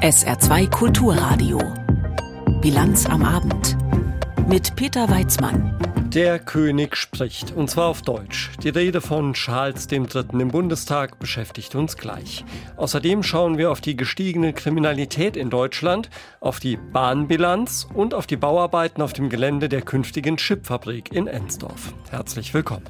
SR2 Kulturradio. Bilanz am Abend. Mit Peter Weizmann. Der König spricht, und zwar auf Deutsch. Die Rede von Charles III. im Bundestag beschäftigt uns gleich. Außerdem schauen wir auf die gestiegene Kriminalität in Deutschland, auf die Bahnbilanz und auf die Bauarbeiten auf dem Gelände der künftigen Chipfabrik in Ensdorf. Herzlich willkommen.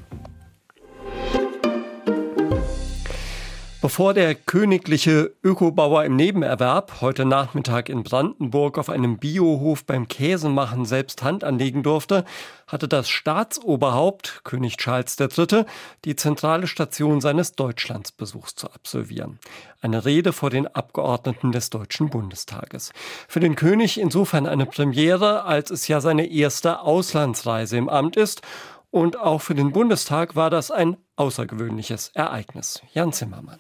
Bevor der königliche Ökobauer im Nebenerwerb heute Nachmittag in Brandenburg auf einem Biohof beim Käsemachen selbst Hand anlegen durfte, hatte das Staatsoberhaupt, König Charles III., die zentrale Station seines Deutschlandsbesuchs zu absolvieren. Eine Rede vor den Abgeordneten des Deutschen Bundestages. Für den König insofern eine Premiere, als es ja seine erste Auslandsreise im Amt ist und auch für den Bundestag war das ein außergewöhnliches Ereignis. Jan Zimmermann.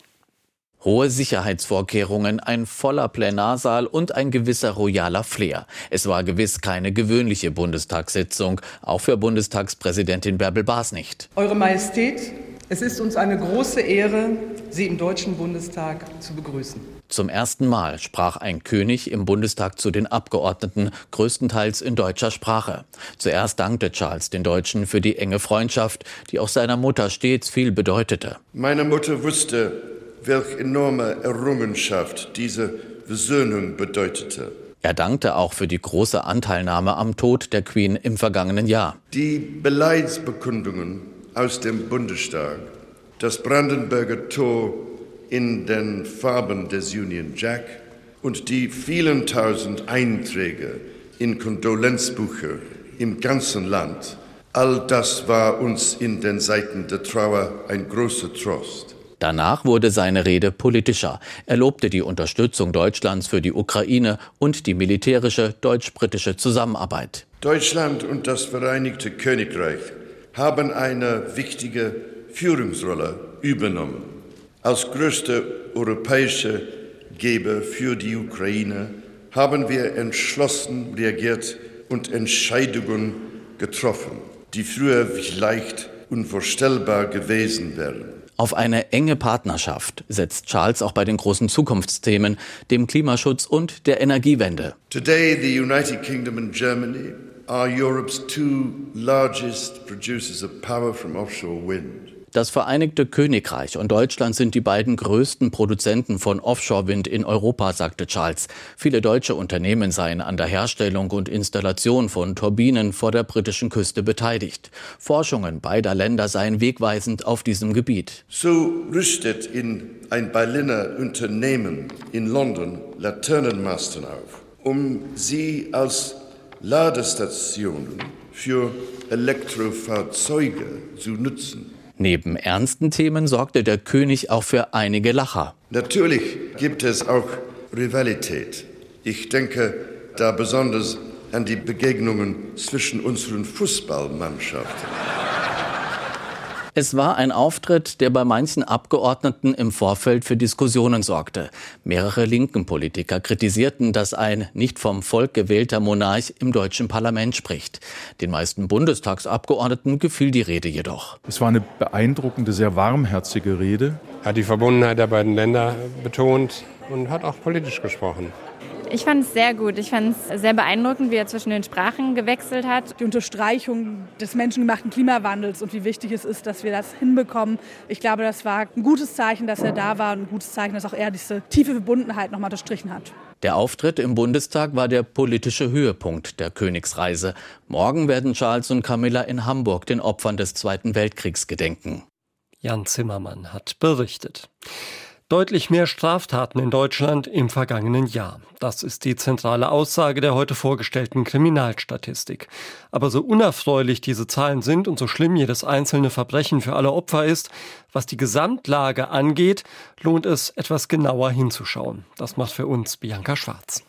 Hohe Sicherheitsvorkehrungen, ein voller Plenarsaal und ein gewisser royaler Flair. Es war gewiss keine gewöhnliche Bundestagssitzung, auch für Bundestagspräsidentin Bärbel Baas nicht. Eure Majestät, es ist uns eine große Ehre, Sie im Deutschen Bundestag zu begrüßen. Zum ersten Mal sprach ein König im Bundestag zu den Abgeordneten, größtenteils in deutscher Sprache. Zuerst dankte Charles den Deutschen für die enge Freundschaft, die auch seiner Mutter stets viel bedeutete. Meine Mutter wusste, welch enorme Errungenschaft diese Versöhnung bedeutete. Er dankte auch für die große Anteilnahme am Tod der Queen im vergangenen Jahr. Die Beleidsbekundungen aus dem Bundestag, das Brandenburger Tor in den Farben des Union Jack und die vielen tausend Einträge in Kondolenzbücher im ganzen Land, all das war uns in den Seiten der Trauer ein großer Trost. Danach wurde seine Rede politischer. Er lobte die Unterstützung Deutschlands für die Ukraine und die militärische deutsch-britische Zusammenarbeit. Deutschland und das Vereinigte Königreich haben eine wichtige Führungsrolle übernommen. Als größte europäische Geber für die Ukraine haben wir entschlossen reagiert und Entscheidungen getroffen, die früher vielleicht unvorstellbar gewesen wären. Auf eine enge Partnerschaft setzt Charles auch bei den großen Zukunftsthemen, dem Klimaschutz und der Energiewende. Today the United Kingdom and Germany are Europe's two largest producers of power from offshore wind. Das Vereinigte Königreich und Deutschland sind die beiden größten Produzenten von Offshore-Wind in Europa, sagte Charles. Viele deutsche Unternehmen seien an der Herstellung und Installation von Turbinen vor der britischen Küste beteiligt. Forschungen beider Länder seien wegweisend auf diesem Gebiet. So rüstet in ein Berliner Unternehmen in London Laternenmasten auf, um sie als Ladestationen für Elektrofahrzeuge zu nutzen. Neben ernsten Themen sorgte der König auch für einige Lacher. Natürlich gibt es auch Rivalität. Ich denke da besonders an die Begegnungen zwischen unseren Fußballmannschaften. Es war ein Auftritt, der bei manchen Abgeordneten im Vorfeld für Diskussionen sorgte. Mehrere linken Politiker kritisierten, dass ein nicht vom Volk gewählter Monarch im deutschen Parlament spricht. Den meisten Bundestagsabgeordneten gefiel die Rede jedoch. Es war eine beeindruckende, sehr warmherzige Rede. Er hat die Verbundenheit der beiden Länder betont und hat auch politisch gesprochen. Ich fand es sehr gut. Ich fand es sehr beeindruckend, wie er zwischen den Sprachen gewechselt hat. Die Unterstreichung des menschengemachten Klimawandels und wie wichtig es ist, dass wir das hinbekommen. Ich glaube, das war ein gutes Zeichen, dass er da war und ein gutes Zeichen, dass auch er diese tiefe Verbundenheit nochmal unterstrichen hat. Der Auftritt im Bundestag war der politische Höhepunkt der Königsreise. Morgen werden Charles und Camilla in Hamburg den Opfern des Zweiten Weltkriegs gedenken. Jan Zimmermann hat berichtet. Deutlich mehr Straftaten in Deutschland im vergangenen Jahr. Das ist die zentrale Aussage der heute vorgestellten Kriminalstatistik. Aber so unerfreulich diese Zahlen sind und so schlimm jedes einzelne Verbrechen für alle Opfer ist, was die Gesamtlage angeht, lohnt es etwas genauer hinzuschauen. Das macht für uns Bianca Schwarz.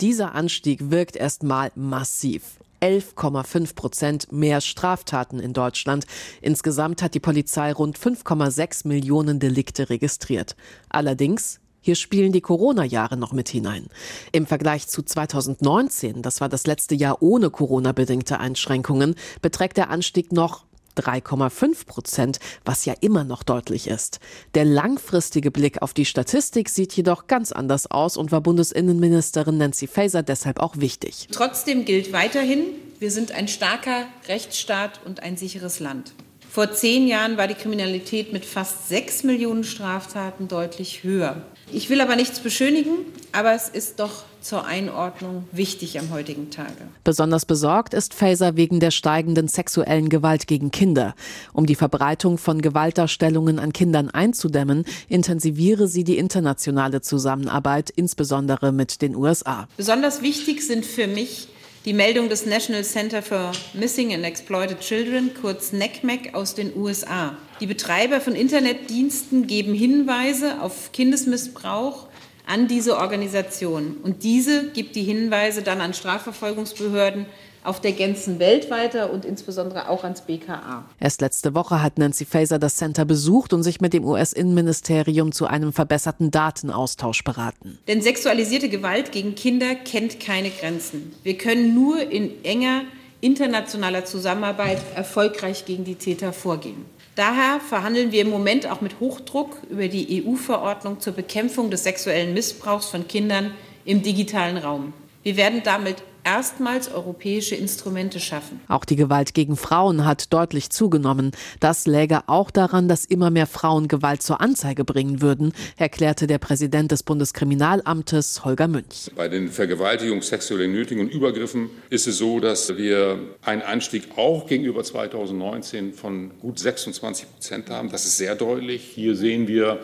Dieser Anstieg wirkt erstmal massiv. 11,5 Prozent mehr Straftaten in Deutschland. Insgesamt hat die Polizei rund 5,6 Millionen Delikte registriert. Allerdings hier spielen die Corona-Jahre noch mit hinein. Im Vergleich zu 2019, das war das letzte Jahr ohne Corona-bedingte Einschränkungen, beträgt der Anstieg noch 3,5 Prozent, was ja immer noch deutlich ist. Der langfristige Blick auf die Statistik sieht jedoch ganz anders aus und war Bundesinnenministerin Nancy Faeser deshalb auch wichtig. Trotzdem gilt weiterhin, wir sind ein starker Rechtsstaat und ein sicheres Land. Vor zehn Jahren war die Kriminalität mit fast sechs Millionen Straftaten deutlich höher. Ich will aber nichts beschönigen, aber es ist doch zur Einordnung wichtig am heutigen Tage. Besonders besorgt ist Faeser wegen der steigenden sexuellen Gewalt gegen Kinder. Um die Verbreitung von Gewaltdarstellungen an Kindern einzudämmen, intensiviere sie die internationale Zusammenarbeit, insbesondere mit den USA. Besonders wichtig sind für mich die Meldung des National Center for Missing and Exploited Children, kurz NECMEC, aus den USA. Die Betreiber von Internetdiensten geben Hinweise auf Kindesmissbrauch an diese Organisation. Und diese gibt die Hinweise dann an Strafverfolgungsbehörden auf der ganzen Welt weiter und insbesondere auch ans BKA. Erst letzte Woche hat Nancy Faeser das Center besucht und sich mit dem US-Innenministerium zu einem verbesserten Datenaustausch beraten. Denn sexualisierte Gewalt gegen Kinder kennt keine Grenzen. Wir können nur in enger internationaler Zusammenarbeit erfolgreich gegen die Täter vorgehen. Daher verhandeln wir im Moment auch mit Hochdruck über die EU-Verordnung zur Bekämpfung des sexuellen Missbrauchs von Kindern im digitalen Raum. Wir werden damit erstmals europäische Instrumente schaffen. Auch die Gewalt gegen Frauen hat deutlich zugenommen. Das läge auch daran, dass immer mehr Frauen Gewalt zur Anzeige bringen würden, erklärte der Präsident des Bundeskriminalamtes Holger Münch. Bei den Vergewaltigungen, sexuellen Nötigungen und Übergriffen ist es so, dass wir einen Anstieg auch gegenüber 2019 von gut 26 Prozent haben. Das ist sehr deutlich. Hier sehen wir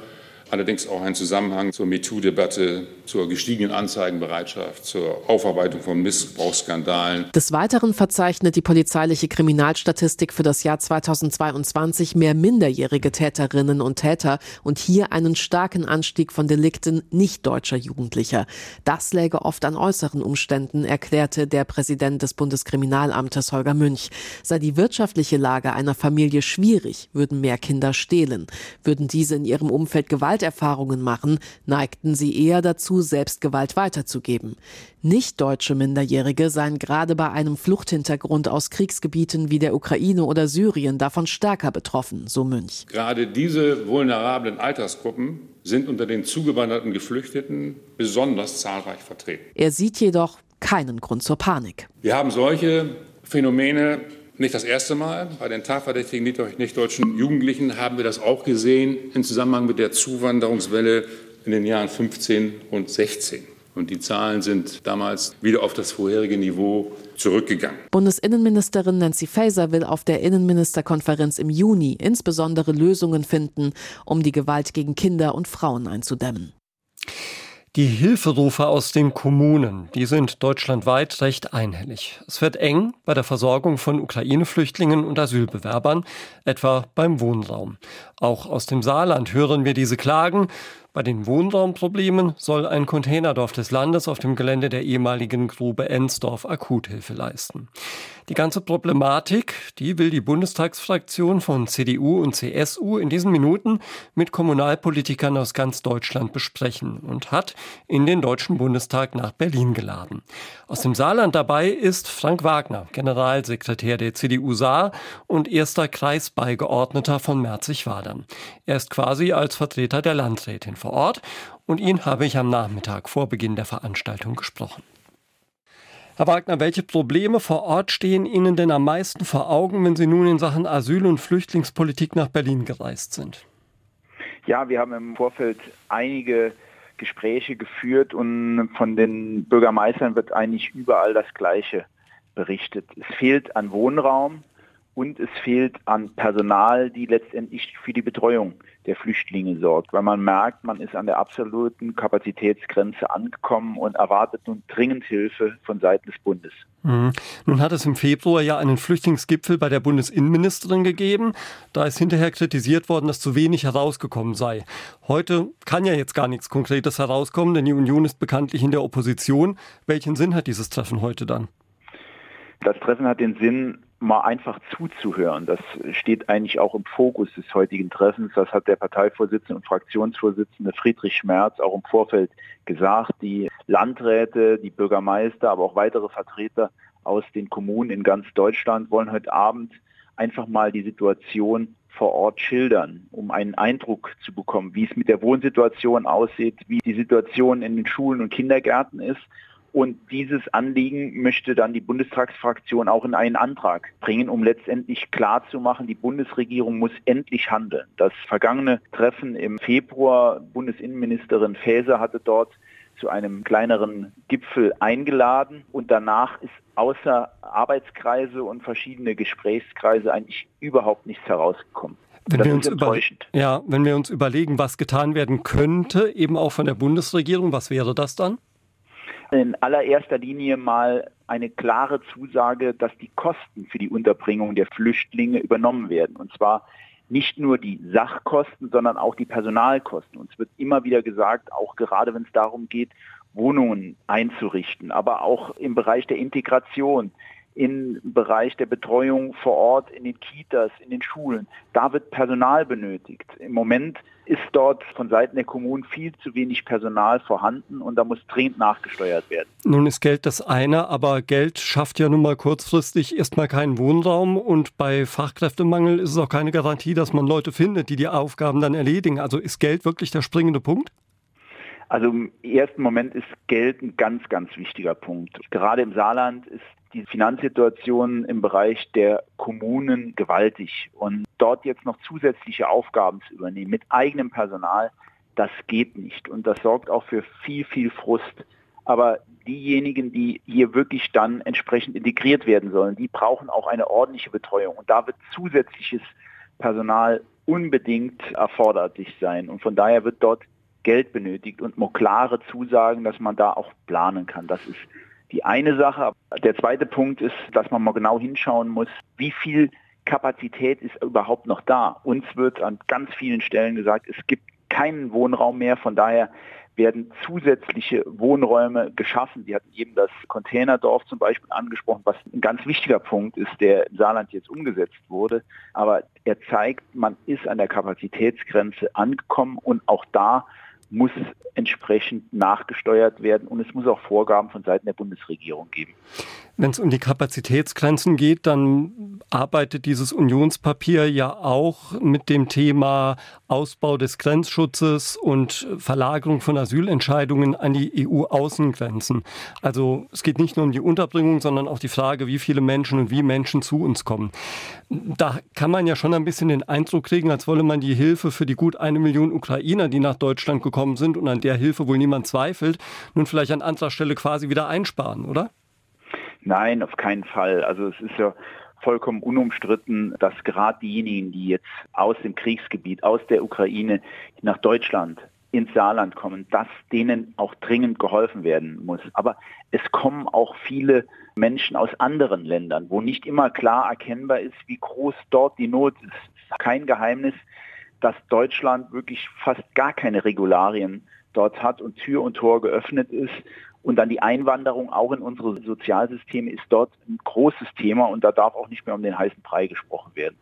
allerdings auch einen Zusammenhang zur MeToo-Debatte, zur gestiegenen Anzeigenbereitschaft, zur Aufarbeitung von Missbrauchsskandalen. Des Weiteren verzeichnet die polizeiliche Kriminalstatistik für das Jahr 2022 mehr minderjährige Täterinnen und Täter und hier einen starken Anstieg von Delikten nicht deutscher Jugendlicher. Das läge oft an äußeren Umständen, erklärte der Präsident des Bundeskriminalamtes Holger Münch. Sei die wirtschaftliche Lage einer Familie schwierig, würden mehr Kinder stehlen. Würden diese in ihrem Umfeld Gewalt Gewalterfahrungen machen, neigten sie eher dazu, Selbstgewalt weiterzugeben. Nicht-deutsche Minderjährige seien gerade bei einem Fluchthintergrund aus Kriegsgebieten wie der Ukraine oder Syrien davon stärker betroffen, so Münch. Gerade diese vulnerablen Altersgruppen sind unter den zugewanderten Geflüchteten besonders zahlreich vertreten. Er sieht jedoch keinen Grund zur Panik. Wir haben solche Phänomene nicht das erste Mal. Bei den tatverdächtigen nicht-deutschen Jugendlichen haben wir das auch gesehen im Zusammenhang mit der Zuwanderungswelle in den Jahren 15 und 16. Und die Zahlen sind damals wieder auf das vorherige Niveau zurückgegangen. Bundesinnenministerin Nancy Faeser will auf der Innenministerkonferenz im Juni insbesondere Lösungen finden, um die Gewalt gegen Kinder und Frauen einzudämmen. Die Hilferufe aus den Kommunen, die sind deutschlandweit recht einhellig. Es wird eng bei der Versorgung von Ukraine-Flüchtlingen und Asylbewerbern, etwa beim Wohnraum. Auch aus dem Saarland hören wir diese Klagen. Bei den Wohnraumproblemen soll ein Containerdorf des Landes auf dem Gelände der ehemaligen Grube Ensdorf Akuthilfe leisten. Die ganze Problematik, die will die Bundestagsfraktion von CDU und CSU in diesen Minuten mit Kommunalpolitikern aus ganz Deutschland besprechen und hat in den Deutschen Bundestag nach Berlin geladen. Aus dem Saarland dabei ist Frank Wagner, Generalsekretär der CDU Saar und erster Kreisbeigeordneter von Merzig-Wadern. Er ist quasi als Vertreter der Landrätin vor Ort und ihn habe ich am Nachmittag vor Beginn der Veranstaltung gesprochen. Herr Wagner, welche Probleme vor Ort stehen Ihnen denn am meisten vor Augen, wenn Sie nun in Sachen Asyl- und Flüchtlingspolitik nach Berlin gereist sind? Ja, wir haben im Vorfeld einige Gespräche geführt und von den Bürgermeistern wird eigentlich überall das Gleiche berichtet. Es fehlt an Wohnraum, und es fehlt an Personal, die letztendlich für die Betreuung der Flüchtlinge sorgt, weil man merkt, man ist an der absoluten Kapazitätsgrenze angekommen und erwartet nun dringend Hilfe von Seiten des Bundes. Mhm. Nun hat es im Februar ja einen Flüchtlingsgipfel bei der Bundesinnenministerin gegeben. Da ist hinterher kritisiert worden, dass zu wenig herausgekommen sei. Heute kann ja jetzt gar nichts Konkretes herauskommen, denn die Union ist bekanntlich in der Opposition. Welchen Sinn hat dieses Treffen heute dann? Das Treffen hat den Sinn, mal einfach zuzuhören. Das steht eigentlich auch im Fokus des heutigen Treffens. Das hat der Parteivorsitzende und Fraktionsvorsitzende Friedrich Schmerz auch im Vorfeld gesagt. Die Landräte, die Bürgermeister, aber auch weitere Vertreter aus den Kommunen in ganz Deutschland wollen heute Abend einfach mal die Situation vor Ort schildern, um einen Eindruck zu bekommen, wie es mit der Wohnsituation aussieht, wie die Situation in den Schulen und Kindergärten ist. Und dieses Anliegen möchte dann die Bundestagsfraktion auch in einen Antrag bringen, um letztendlich klarzumachen, die Bundesregierung muss endlich handeln. Das vergangene Treffen im Februar, Bundesinnenministerin Faeser hatte dort zu einem kleineren Gipfel eingeladen und danach ist außer Arbeitskreise und verschiedene Gesprächskreise eigentlich überhaupt nichts herausgekommen. Wenn wir, uns ja, wenn wir uns überlegen, was getan werden könnte, eben auch von der Bundesregierung, was wäre das dann? In allererster Linie mal eine klare Zusage, dass die Kosten für die Unterbringung der Flüchtlinge übernommen werden. Und zwar nicht nur die Sachkosten, sondern auch die Personalkosten. Und es wird immer wieder gesagt, auch gerade wenn es darum geht, Wohnungen einzurichten, aber auch im Bereich der Integration, im Bereich der Betreuung vor Ort, in den Kitas, in den Schulen. Da wird Personal benötigt. Im Moment ist dort von Seiten der Kommunen viel zu wenig Personal vorhanden und da muss dringend nachgesteuert werden. Nun ist Geld das eine, aber Geld schafft ja nun mal kurzfristig erstmal keinen Wohnraum und bei Fachkräftemangel ist es auch keine Garantie, dass man Leute findet, die die Aufgaben dann erledigen. Also ist Geld wirklich der springende Punkt? Also im ersten Moment ist Geld ein ganz, ganz wichtiger Punkt. Gerade im Saarland ist die Finanzsituation im Bereich der Kommunen gewaltig. Und dort jetzt noch zusätzliche Aufgaben zu übernehmen mit eigenem Personal, das geht nicht. Und das sorgt auch für viel, viel Frust. Aber diejenigen, die hier wirklich dann entsprechend integriert werden sollen, die brauchen auch eine ordentliche Betreuung. Und da wird zusätzliches Personal unbedingt erforderlich sein. Und von daher wird dort Geld benötigt und nur klare Zusagen, dass man da auch planen kann. Das ist die eine Sache. Der zweite Punkt ist, dass man mal genau hinschauen muss, wie viel Kapazität ist überhaupt noch da. Uns wird an ganz vielen Stellen gesagt, es gibt keinen Wohnraum mehr. Von daher werden zusätzliche Wohnräume geschaffen. Sie hatten eben das Containerdorf zum Beispiel angesprochen, was ein ganz wichtiger Punkt ist, der im Saarland jetzt umgesetzt wurde. Aber er zeigt, man ist an der Kapazitätsgrenze angekommen und auch da muss entsprechend nachgesteuert werden und es muss auch Vorgaben von Seiten der Bundesregierung geben. Wenn es um die Kapazitätsgrenzen geht, dann arbeitet dieses Unionspapier ja auch mit dem Thema Ausbau des Grenzschutzes und Verlagerung von Asylentscheidungen an die EU-Außengrenzen. Also es geht nicht nur um die Unterbringung, sondern auch die Frage, wie viele Menschen und wie Menschen zu uns kommen. Da kann man ja schon ein bisschen den Eindruck kriegen, als wolle man die Hilfe für die gut eine Million Ukrainer, die nach Deutschland gekommen sind und an der Hilfe wohl niemand zweifelt, nun vielleicht an anderer Stelle quasi wieder einsparen, oder? Nein, auf keinen Fall. Also es ist ja vollkommen unumstritten, dass gerade diejenigen, die jetzt aus dem Kriegsgebiet, aus der Ukraine nach Deutschland ins Saarland kommen, dass denen auch dringend geholfen werden muss. Aber es kommen auch viele Menschen aus anderen Ländern, wo nicht immer klar erkennbar ist, wie groß dort die Not ist. Es ist kein Geheimnis, dass Deutschland wirklich fast gar keine Regularien dort hat und Tür und Tor geöffnet ist und dann die Einwanderung auch in unsere Sozialsysteme ist dort ein großes Thema und da darf auch nicht mehr um den heißen Brei gesprochen werden.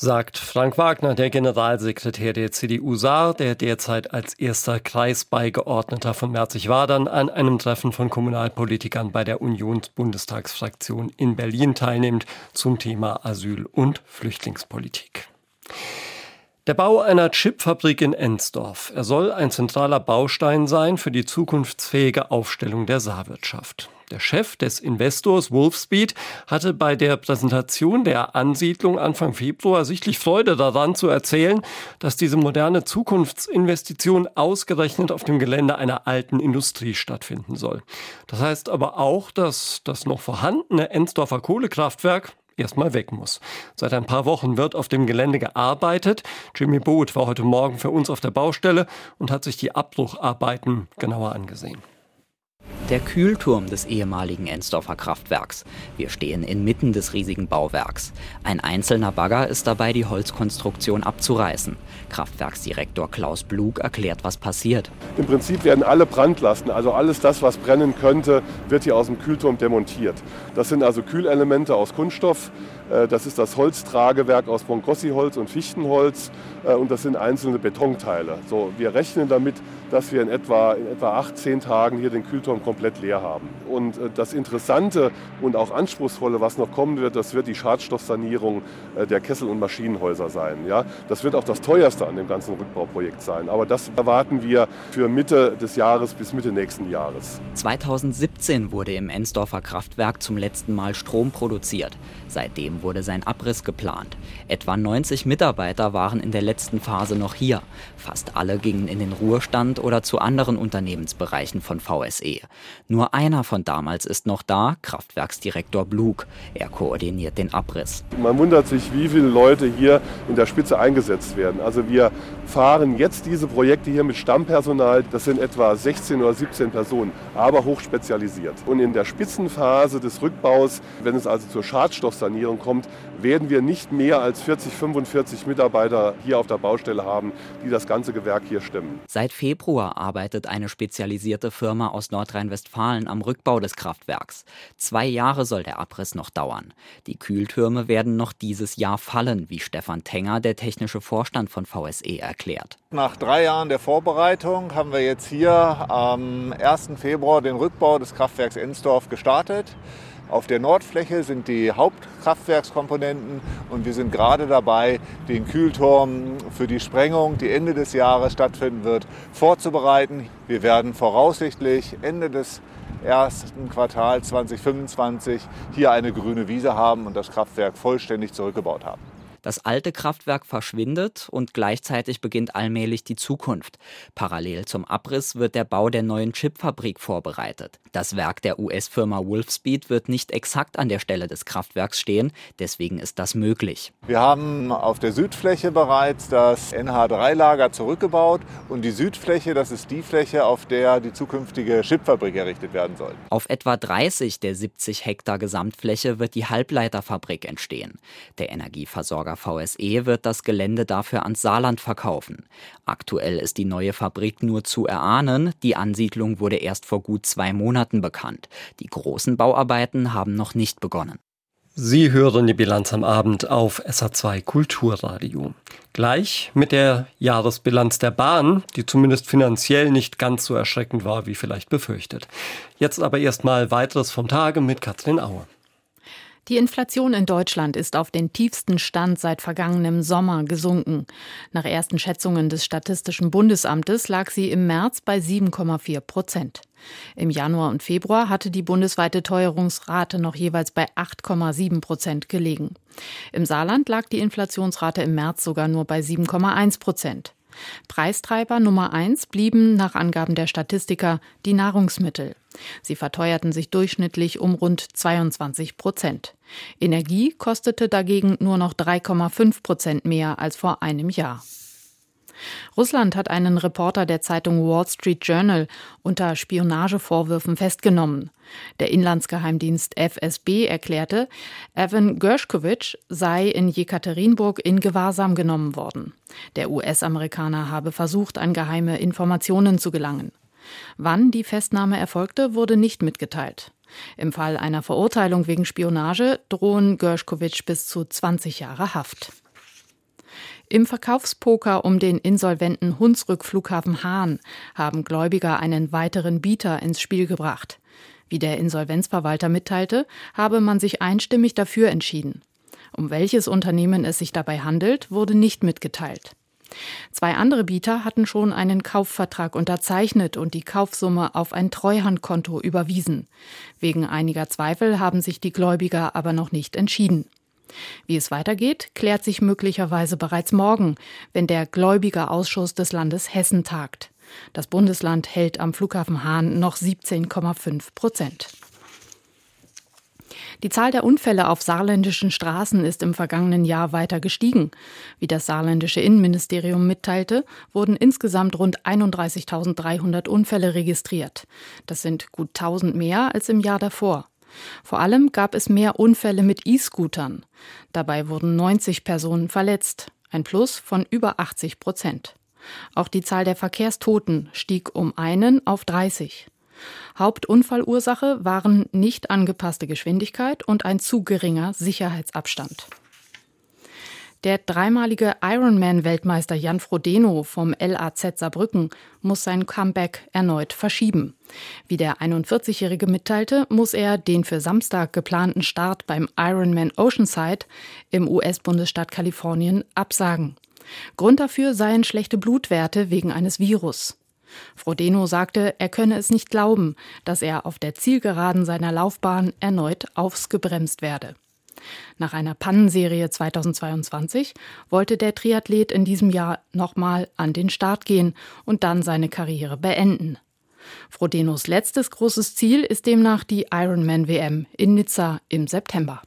Sagt Frank Wagner, der Generalsekretär der CDU Saar, der derzeit als erster Kreisbeigeordneter von Merzig-Wadern an einem Treffen von Kommunalpolitikern bei der Unionsbundestagsfraktion in Berlin teilnimmt zum Thema Asyl- und Flüchtlingspolitik. Der Bau einer Chipfabrik in Ensdorf. Er soll ein zentraler Baustein sein für die zukunftsfähige Aufstellung der Saarwirtschaft. Der Chef des Investors Wolfspeed hatte bei der Präsentation der Ansiedlung Anfang Februar sichtlich Freude daran zu erzählen, dass diese moderne Zukunftsinvestition ausgerechnet auf dem Gelände einer alten Industrie stattfinden soll. Das heißt aber auch, dass das noch vorhandene Ensdorfer Kohlekraftwerk erstmal weg muss. Seit ein paar Wochen wird auf dem Gelände gearbeitet. Jimmy Boot war heute Morgen für uns auf der Baustelle und hat sich die Abbrucharbeiten genauer angesehen. Der Kühlturm des ehemaligen Ensdorfer Kraftwerks. Wir stehen inmitten des riesigen Bauwerks. Ein einzelner Bagger ist dabei, die Holzkonstruktion abzureißen. Kraftwerksdirektor Klaus Blug erklärt, was passiert. Im Prinzip werden alle Brandlasten, also alles das, was brennen könnte, wird hier aus dem Kühlturm demontiert. Das sind also Kühlelemente aus Kunststoff, das ist das Holztragewerk aus Bongrossi-Holz und Fichtenholz äh, und das sind einzelne Betonteile. So, wir rechnen damit, dass wir in etwa, in etwa acht, zehn Tagen hier den Kühlturm komplett leer haben. Und äh, das Interessante und auch Anspruchsvolle, was noch kommen wird, das wird die Schadstoffsanierung der Kessel- und Maschinenhäuser sein. Ja? Das wird auch das teuerste an dem ganzen Rückbauprojekt sein. Aber das erwarten wir für Mitte des Jahres bis Mitte nächsten Jahres. 2017 wurde im Ensdorfer Kraftwerk zum letzten Mal Strom produziert. Seitdem wurde sein Abriss geplant. Etwa 90 Mitarbeiter waren in der letzten Phase noch hier. Fast alle gingen in den Ruhestand oder zu anderen Unternehmensbereichen von VSE. Nur einer von damals ist noch da, Kraftwerksdirektor Blug. Er koordiniert den Abriss. Man wundert sich, wie viele Leute hier in der Spitze eingesetzt werden. Also wir fahren jetzt diese Projekte hier mit Stammpersonal. Das sind etwa 16 oder 17 Personen, aber hochspezialisiert. Und in der Spitzenphase des Rückbaus, wenn es also zur Schadstoffsanierung kommt, werden wir nicht mehr als 40, 45 Mitarbeiter hier auf der Baustelle haben, die das ganze Gewerk hier stemmen. Seit Februar arbeitet eine spezialisierte Firma aus Nordrhein-Westfalen am Rückbau des Kraftwerks. Zwei Jahre soll der Abriss noch dauern. Die Kühltürme werden noch dieses Jahr fallen, wie Stefan Tenger, der technische Vorstand von VSE, erklärt. Nach drei Jahren der Vorbereitung haben wir jetzt hier am 1. Februar den Rückbau des Kraftwerks Ensdorf gestartet. Auf der Nordfläche sind die Hauptkraftwerkskomponenten und wir sind gerade dabei, den Kühlturm für die Sprengung, die Ende des Jahres stattfinden wird, vorzubereiten. Wir werden voraussichtlich Ende des ersten Quartal 2025 hier eine grüne Wiese haben und das Kraftwerk vollständig zurückgebaut haben. Das alte Kraftwerk verschwindet und gleichzeitig beginnt allmählich die Zukunft. Parallel zum Abriss wird der Bau der neuen Chipfabrik vorbereitet. Das Werk der US-Firma Wolfspeed wird nicht exakt an der Stelle des Kraftwerks stehen, deswegen ist das möglich. Wir haben auf der Südfläche bereits das NH3-Lager zurückgebaut und die Südfläche, das ist die Fläche, auf der die zukünftige Chipfabrik errichtet werden soll. Auf etwa 30 der 70 Hektar Gesamtfläche wird die Halbleiterfabrik entstehen. Der Energieversorger Versorger VSE wird das Gelände dafür ans Saarland verkaufen. Aktuell ist die neue Fabrik nur zu erahnen. Die Ansiedlung wurde erst vor gut zwei Monaten bekannt. Die großen Bauarbeiten haben noch nicht begonnen. Sie hören die Bilanz am Abend auf SA2 Kulturradio. Gleich mit der Jahresbilanz der Bahn, die zumindest finanziell nicht ganz so erschreckend war, wie vielleicht befürchtet. Jetzt aber erstmal weiteres vom Tage mit Katrin Aue. Die Inflation in Deutschland ist auf den tiefsten Stand seit vergangenem Sommer gesunken. Nach ersten Schätzungen des Statistischen Bundesamtes lag sie im März bei 7,4 Prozent. Im Januar und Februar hatte die bundesweite Teuerungsrate noch jeweils bei 8,7 Prozent gelegen. Im Saarland lag die Inflationsrate im März sogar nur bei 7,1 Prozent. Preistreiber Nummer eins blieben nach Angaben der Statistiker die Nahrungsmittel. Sie verteuerten sich durchschnittlich um rund 22 Prozent. Energie kostete dagegen nur noch 3,5 Prozent mehr als vor einem Jahr. Russland hat einen Reporter der Zeitung Wall Street Journal unter Spionagevorwürfen festgenommen. Der Inlandsgeheimdienst FSB erklärte, Evan Gershkovich sei in Jekaterinburg in Gewahrsam genommen worden. Der US-Amerikaner habe versucht, an geheime Informationen zu gelangen. Wann die Festnahme erfolgte, wurde nicht mitgeteilt. Im Fall einer Verurteilung wegen Spionage drohen Gershkovich bis zu 20 Jahre Haft. Im Verkaufspoker um den insolventen Hunsrück-Flughafen Hahn haben Gläubiger einen weiteren Bieter ins Spiel gebracht. Wie der Insolvenzverwalter mitteilte, habe man sich einstimmig dafür entschieden. Um welches Unternehmen es sich dabei handelt, wurde nicht mitgeteilt. Zwei andere Bieter hatten schon einen Kaufvertrag unterzeichnet und die Kaufsumme auf ein Treuhandkonto überwiesen. Wegen einiger Zweifel haben sich die Gläubiger aber noch nicht entschieden. Wie es weitergeht, klärt sich möglicherweise bereits morgen, wenn der Gläubigerausschuss des Landes Hessen tagt. Das Bundesland hält am Flughafen Hahn noch 17,5 Prozent. Die Zahl der Unfälle auf saarländischen Straßen ist im vergangenen Jahr weiter gestiegen. Wie das saarländische Innenministerium mitteilte, wurden insgesamt rund 31.300 Unfälle registriert. Das sind gut 1000 mehr als im Jahr davor. Vor allem gab es mehr Unfälle mit E-Scootern. Dabei wurden 90 Personen verletzt, ein Plus von über 80 Prozent. Auch die Zahl der Verkehrstoten stieg um einen auf 30. Hauptunfallursache waren nicht angepasste Geschwindigkeit und ein zu geringer Sicherheitsabstand. Der dreimalige Ironman-Weltmeister Jan Frodeno vom LAZ Saarbrücken muss sein Comeback erneut verschieben. Wie der 41-Jährige mitteilte, muss er den für Samstag geplanten Start beim Ironman Oceanside im US-Bundesstaat Kalifornien absagen. Grund dafür seien schlechte Blutwerte wegen eines Virus. Frodeno sagte, er könne es nicht glauben, dass er auf der Zielgeraden seiner Laufbahn erneut aufsgebremst werde. Nach einer Pannenserie 2022 wollte der Triathlet in diesem Jahr nochmal an den Start gehen und dann seine Karriere beenden. Frodenos letztes großes Ziel ist demnach die Ironman WM in Nizza im September.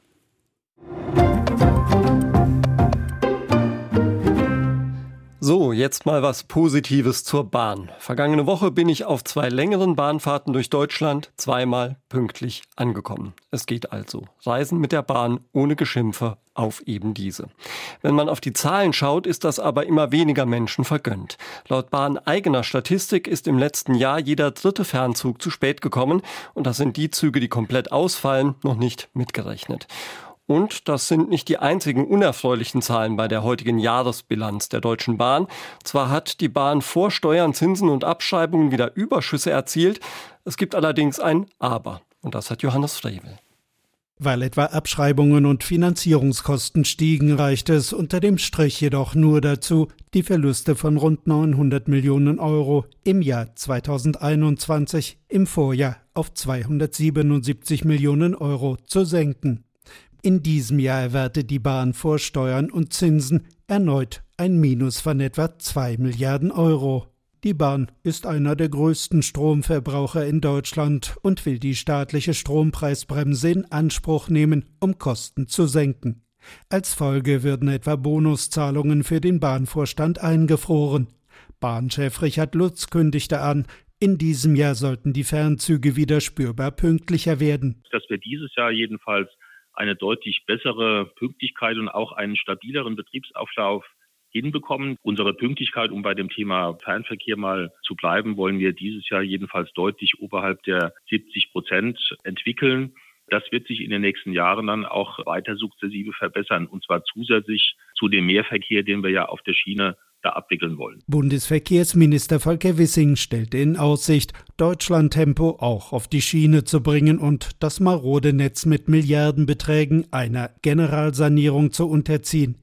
So, jetzt mal was Positives zur Bahn. Vergangene Woche bin ich auf zwei längeren Bahnfahrten durch Deutschland zweimal pünktlich angekommen. Es geht also. Reisen mit der Bahn ohne Geschimpfe auf eben diese. Wenn man auf die Zahlen schaut, ist das aber immer weniger Menschen vergönnt. Laut Bahn eigener Statistik ist im letzten Jahr jeder dritte Fernzug zu spät gekommen und das sind die Züge, die komplett ausfallen, noch nicht mitgerechnet. Und das sind nicht die einzigen unerfreulichen Zahlen bei der heutigen Jahresbilanz der Deutschen Bahn. Zwar hat die Bahn vor Steuern, Zinsen und Abschreibungen wieder Überschüsse erzielt, es gibt allerdings ein Aber. Und das hat Johannes Frevel. Weil etwa Abschreibungen und Finanzierungskosten stiegen, reicht es unter dem Strich jedoch nur dazu, die Verluste von rund 900 Millionen Euro im Jahr 2021 im Vorjahr auf 277 Millionen Euro zu senken. In diesem Jahr erwartet die Bahn vor Steuern und Zinsen erneut ein Minus von etwa 2 Milliarden Euro. Die Bahn ist einer der größten Stromverbraucher in Deutschland und will die staatliche Strompreisbremse in Anspruch nehmen, um Kosten zu senken. Als Folge würden etwa Bonuszahlungen für den Bahnvorstand eingefroren. Bahnchef Richard Lutz kündigte an, in diesem Jahr sollten die Fernzüge wieder spürbar pünktlicher werden. Dass wir dieses Jahr jedenfalls eine deutlich bessere Pünktlichkeit und auch einen stabileren Betriebsauflauf hinbekommen. Unsere Pünktlichkeit, um bei dem Thema Fernverkehr mal zu bleiben, wollen wir dieses Jahr jedenfalls deutlich oberhalb der 70 Prozent entwickeln. Das wird sich in den nächsten Jahren dann auch weiter sukzessive verbessern und zwar zusätzlich zu dem Mehrverkehr, den wir ja auf der Schiene da abwickeln wollen. Bundesverkehrsminister Volker Wissing stellte in Aussicht, Deutschland-Tempo auch auf die Schiene zu bringen und das marode Netz mit Milliardenbeträgen einer Generalsanierung zu unterziehen.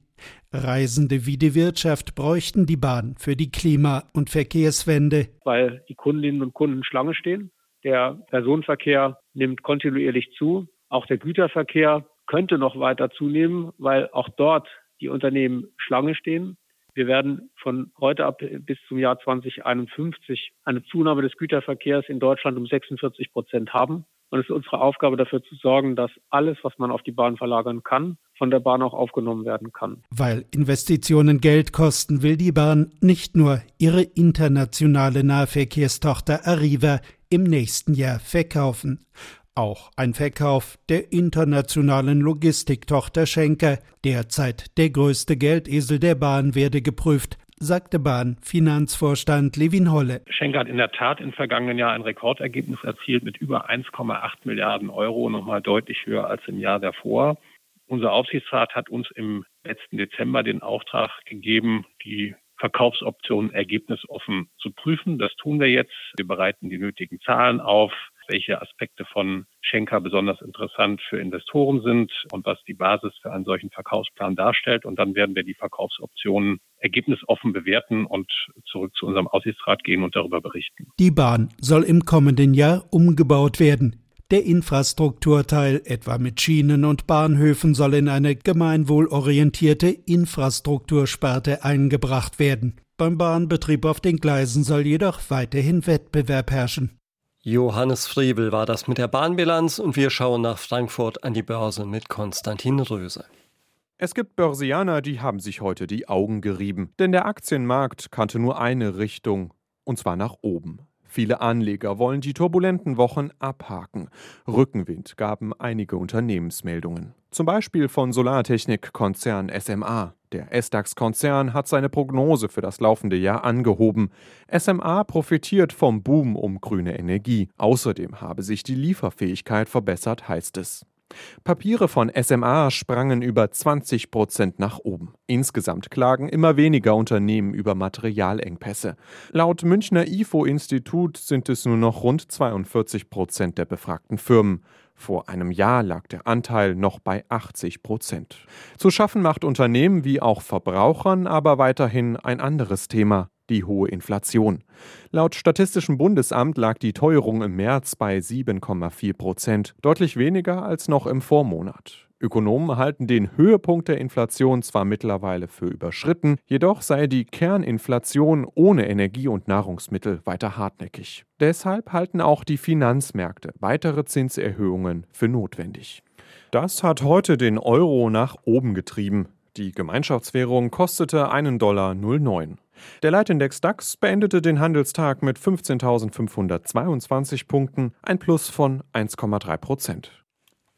Reisende wie die Wirtschaft bräuchten die Bahn für die Klima- und Verkehrswende. Weil die Kundinnen und Kunden Schlange stehen. Der Personenverkehr nimmt kontinuierlich zu. Auch der Güterverkehr könnte noch weiter zunehmen, weil auch dort die Unternehmen Schlange stehen. Wir werden von heute ab bis zum Jahr 2051 eine Zunahme des Güterverkehrs in Deutschland um 46 Prozent haben. Und es ist unsere Aufgabe, dafür zu sorgen, dass alles, was man auf die Bahn verlagern kann, von der Bahn auch aufgenommen werden kann. Weil Investitionen Geld kosten, will die Bahn nicht nur ihre internationale Nahverkehrstochter Arriva im nächsten Jahr verkaufen. Auch ein Verkauf der internationalen Logistiktochter Schenker, derzeit der größte Geldesel der Bahn, werde geprüft, sagte Bahn-Finanzvorstand Levin Holle. Schenker hat in der Tat im vergangenen Jahr ein Rekordergebnis erzielt mit über 1,8 Milliarden Euro, nochmal deutlich höher als im Jahr davor. Unser Aufsichtsrat hat uns im letzten Dezember den Auftrag gegeben, die Verkaufsoptionen ergebnisoffen zu prüfen. Das tun wir jetzt. Wir bereiten die nötigen Zahlen auf welche Aspekte von Schenker besonders interessant für Investoren sind und was die Basis für einen solchen Verkaufsplan darstellt. Und dann werden wir die Verkaufsoptionen ergebnisoffen bewerten und zurück zu unserem Aussichtsrat gehen und darüber berichten. Die Bahn soll im kommenden Jahr umgebaut werden. Der Infrastrukturteil, etwa mit Schienen und Bahnhöfen, soll in eine gemeinwohlorientierte Infrastruktursparte eingebracht werden. Beim Bahnbetrieb auf den Gleisen soll jedoch weiterhin Wettbewerb herrschen. Johannes Friebel war das mit der Bahnbilanz und wir schauen nach Frankfurt an die Börse mit Konstantin Röse. Es gibt Börsianer, die haben sich heute die Augen gerieben, denn der Aktienmarkt kannte nur eine Richtung, und zwar nach oben. Viele Anleger wollen die turbulenten Wochen abhaken. Rückenwind gaben einige Unternehmensmeldungen. Zum Beispiel von Solartechnik-Konzern SMA. Der S-DAX-Konzern hat seine Prognose für das laufende Jahr angehoben. SMA profitiert vom Boom um grüne Energie. Außerdem habe sich die Lieferfähigkeit verbessert, heißt es. Papiere von SMA sprangen über 20 Prozent nach oben. Insgesamt klagen immer weniger Unternehmen über Materialengpässe. Laut Münchner IFO-Institut sind es nur noch rund 42 Prozent der befragten Firmen. Vor einem Jahr lag der Anteil noch bei 80 Prozent. Zu schaffen macht Unternehmen wie auch Verbrauchern aber weiterhin ein anderes Thema, die hohe Inflation. Laut Statistischem Bundesamt lag die Teuerung im März bei 7,4 Prozent, deutlich weniger als noch im Vormonat. Ökonomen halten den Höhepunkt der Inflation zwar mittlerweile für überschritten, jedoch sei die Kerninflation ohne Energie und Nahrungsmittel weiter hartnäckig. Deshalb halten auch die Finanzmärkte weitere Zinserhöhungen für notwendig. Das hat heute den Euro nach oben getrieben. Die Gemeinschaftswährung kostete einen Dollar 09. Der Leitindex DAX beendete den Handelstag mit 15.522 Punkten, ein Plus von 1,3 Prozent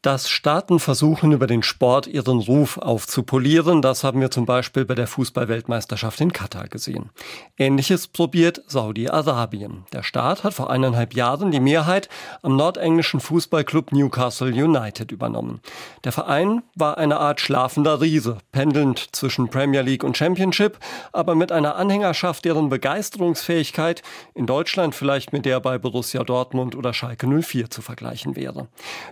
dass Staaten versuchen, über den Sport ihren Ruf aufzupolieren. Das haben wir zum Beispiel bei der Fußballweltmeisterschaft in Katar gesehen. Ähnliches probiert Saudi-Arabien. Der Staat hat vor eineinhalb Jahren die Mehrheit am nordenglischen Fußballclub Newcastle United übernommen. Der Verein war eine Art schlafender Riese, pendelnd zwischen Premier League und Championship, aber mit einer Anhängerschaft, deren Begeisterungsfähigkeit in Deutschland vielleicht mit der bei Borussia Dortmund oder Schalke 04 zu vergleichen wäre.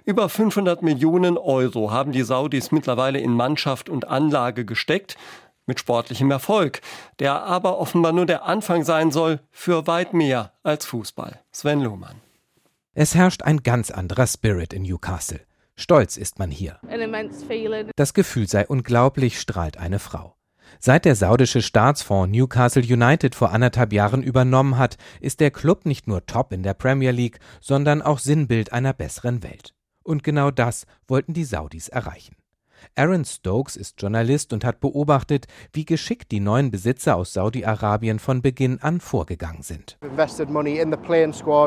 Über 500 100 Millionen Euro haben die Saudis mittlerweile in Mannschaft und Anlage gesteckt, mit sportlichem Erfolg, der aber offenbar nur der Anfang sein soll für weit mehr als Fußball. Sven Lohmann. Es herrscht ein ganz anderer Spirit in Newcastle. Stolz ist man hier. Das Gefühl sei unglaublich, strahlt eine Frau. Seit der saudische Staatsfonds Newcastle United vor anderthalb Jahren übernommen hat, ist der Club nicht nur top in der Premier League, sondern auch Sinnbild einer besseren Welt. Und genau das wollten die Saudis erreichen. Aaron Stokes ist Journalist und hat beobachtet, wie geschickt die neuen Besitzer aus Saudi-Arabien von Beginn an vorgegangen sind.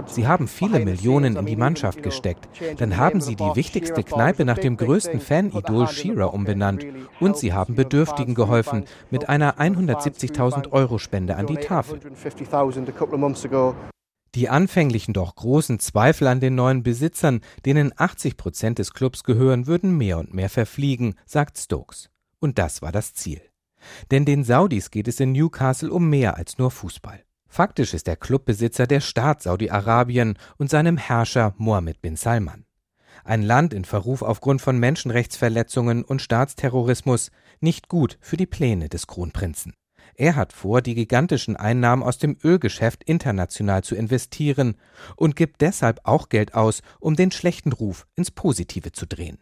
Sie haben viele Millionen in die Mannschaft gesteckt. Dann haben sie die wichtigste Kneipe nach dem größten Fanidol Shearer umbenannt. Und sie haben Bedürftigen geholfen mit einer 170.000 Euro Spende an die Tafel. Die anfänglichen doch großen Zweifel an den neuen Besitzern, denen 80 Prozent des Clubs gehören, würden mehr und mehr verfliegen, sagt Stokes. Und das war das Ziel. Denn den Saudis geht es in Newcastle um mehr als nur Fußball. Faktisch ist der Clubbesitzer der Staat Saudi-Arabien und seinem Herrscher Mohammed bin Salman. Ein Land in Verruf aufgrund von Menschenrechtsverletzungen und Staatsterrorismus, nicht gut für die Pläne des Kronprinzen. Er hat vor, die gigantischen Einnahmen aus dem Ölgeschäft international zu investieren und gibt deshalb auch Geld aus, um den schlechten Ruf ins Positive zu drehen.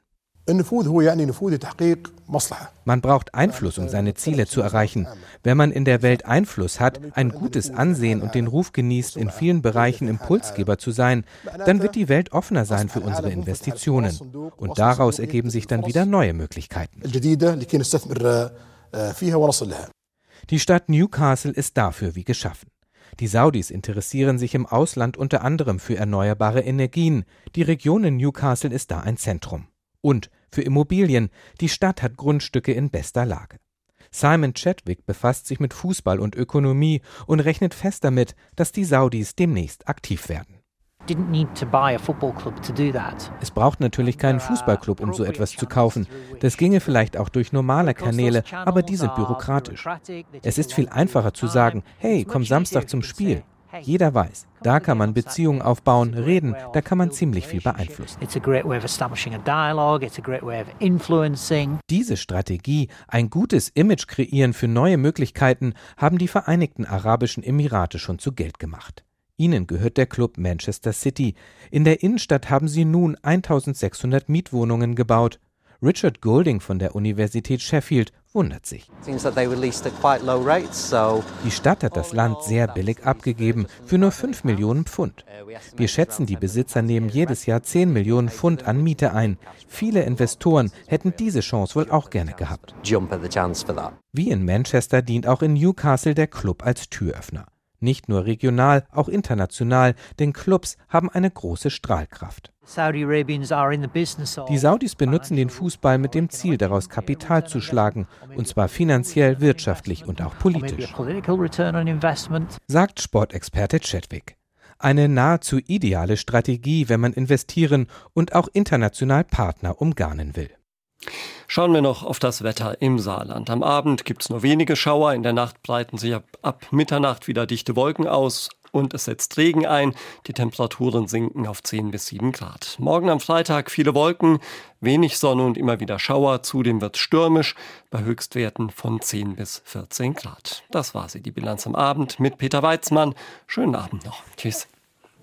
Man braucht Einfluss, um seine Ziele zu erreichen. Wenn man in der Welt Einfluss hat, ein gutes Ansehen und den Ruf genießt, in vielen Bereichen Impulsgeber zu sein, dann wird die Welt offener sein für unsere Investitionen. Und daraus ergeben sich dann wieder neue Möglichkeiten. Die Stadt Newcastle ist dafür wie geschaffen. Die Saudis interessieren sich im Ausland unter anderem für erneuerbare Energien. Die Region in Newcastle ist da ein Zentrum. Und für Immobilien. Die Stadt hat Grundstücke in bester Lage. Simon Chadwick befasst sich mit Fußball und Ökonomie und rechnet fest damit, dass die Saudis demnächst aktiv werden. Es braucht natürlich keinen Fußballclub, um so etwas zu kaufen. Das ginge vielleicht auch durch normale Kanäle, aber die sind bürokratisch. Es ist viel einfacher zu sagen, hey, komm Samstag zum Spiel. Jeder weiß, da kann man Beziehungen aufbauen, reden, da kann man ziemlich viel beeinflussen. Diese Strategie, ein gutes Image kreieren für neue Möglichkeiten, haben die Vereinigten Arabischen Emirate schon zu Geld gemacht. Ihnen gehört der Club Manchester City. In der Innenstadt haben sie nun 1600 Mietwohnungen gebaut. Richard Golding von der Universität Sheffield wundert sich. Die Stadt hat das Land sehr billig abgegeben, für nur 5 Millionen Pfund. Wir schätzen, die Besitzer nehmen jedes Jahr 10 Millionen Pfund an Miete ein. Viele Investoren hätten diese Chance wohl auch gerne gehabt. Wie in Manchester dient auch in Newcastle der Club als Türöffner. Nicht nur regional, auch international, denn Clubs haben eine große Strahlkraft. Die Saudis benutzen den Fußball mit dem Ziel, daraus Kapital zu schlagen, und zwar finanziell, wirtschaftlich und auch politisch, sagt Sportexperte Chadwick. Eine nahezu ideale Strategie, wenn man investieren und auch international Partner umgarnen will. Schauen wir noch auf das Wetter im Saarland. Am Abend gibt es nur wenige Schauer, in der Nacht breiten sich ab, Mitternacht wieder dichte Wolken aus und es setzt Regen ein. Die Temperaturen sinken auf 10 bis 7 Grad. Morgen am Freitag viele Wolken, wenig Sonne und immer wieder Schauer. Zudem wird es stürmisch bei Höchstwerten von 10 bis 14 Grad. Das war sie, die Bilanz am Abend mit Peter Weizmann. Schönen Abend noch. Tschüss.